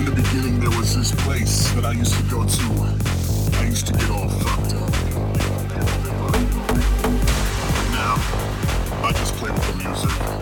In the beginning, there was this place that I used to go to. I used to get all fucked up. Now, I just play with the music.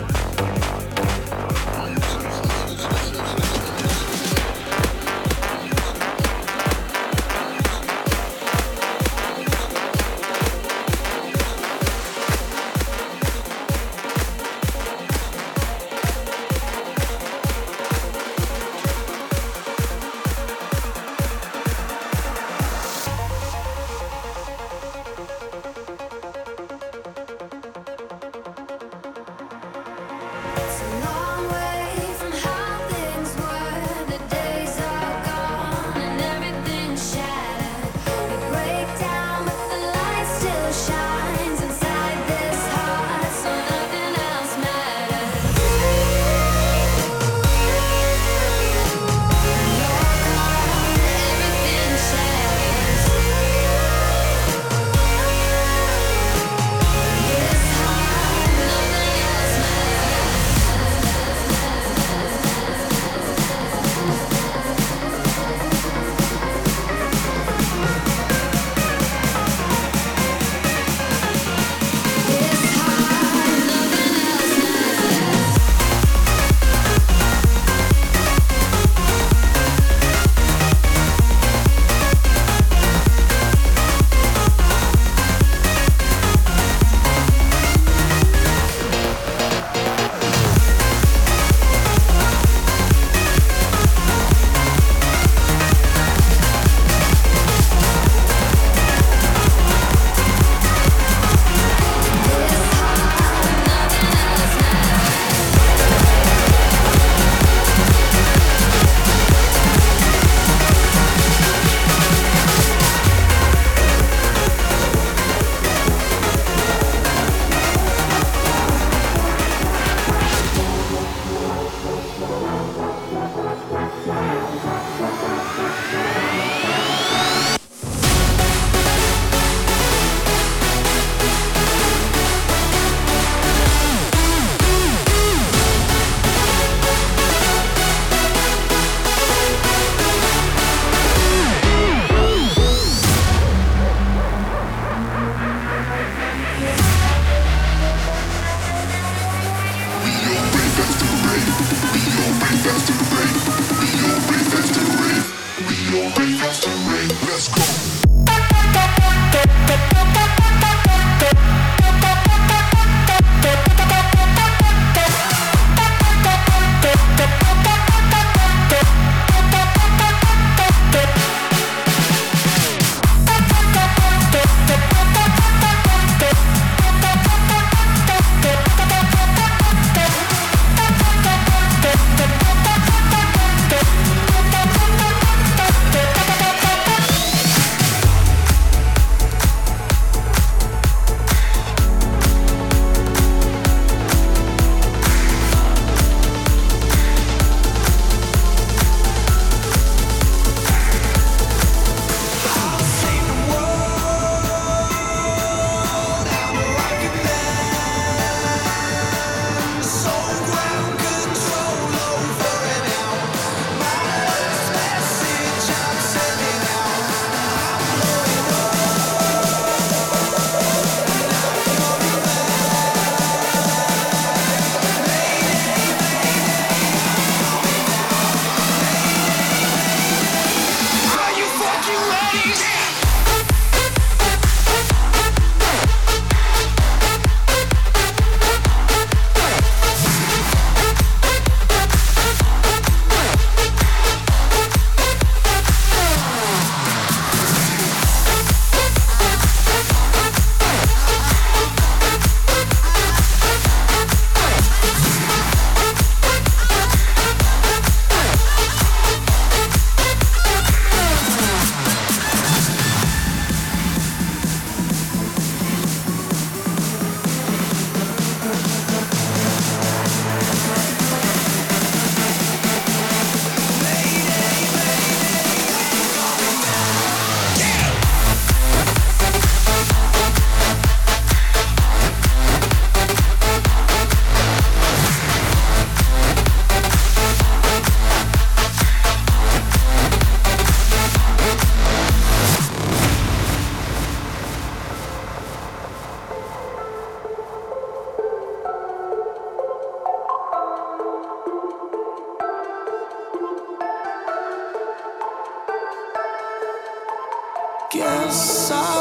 Hands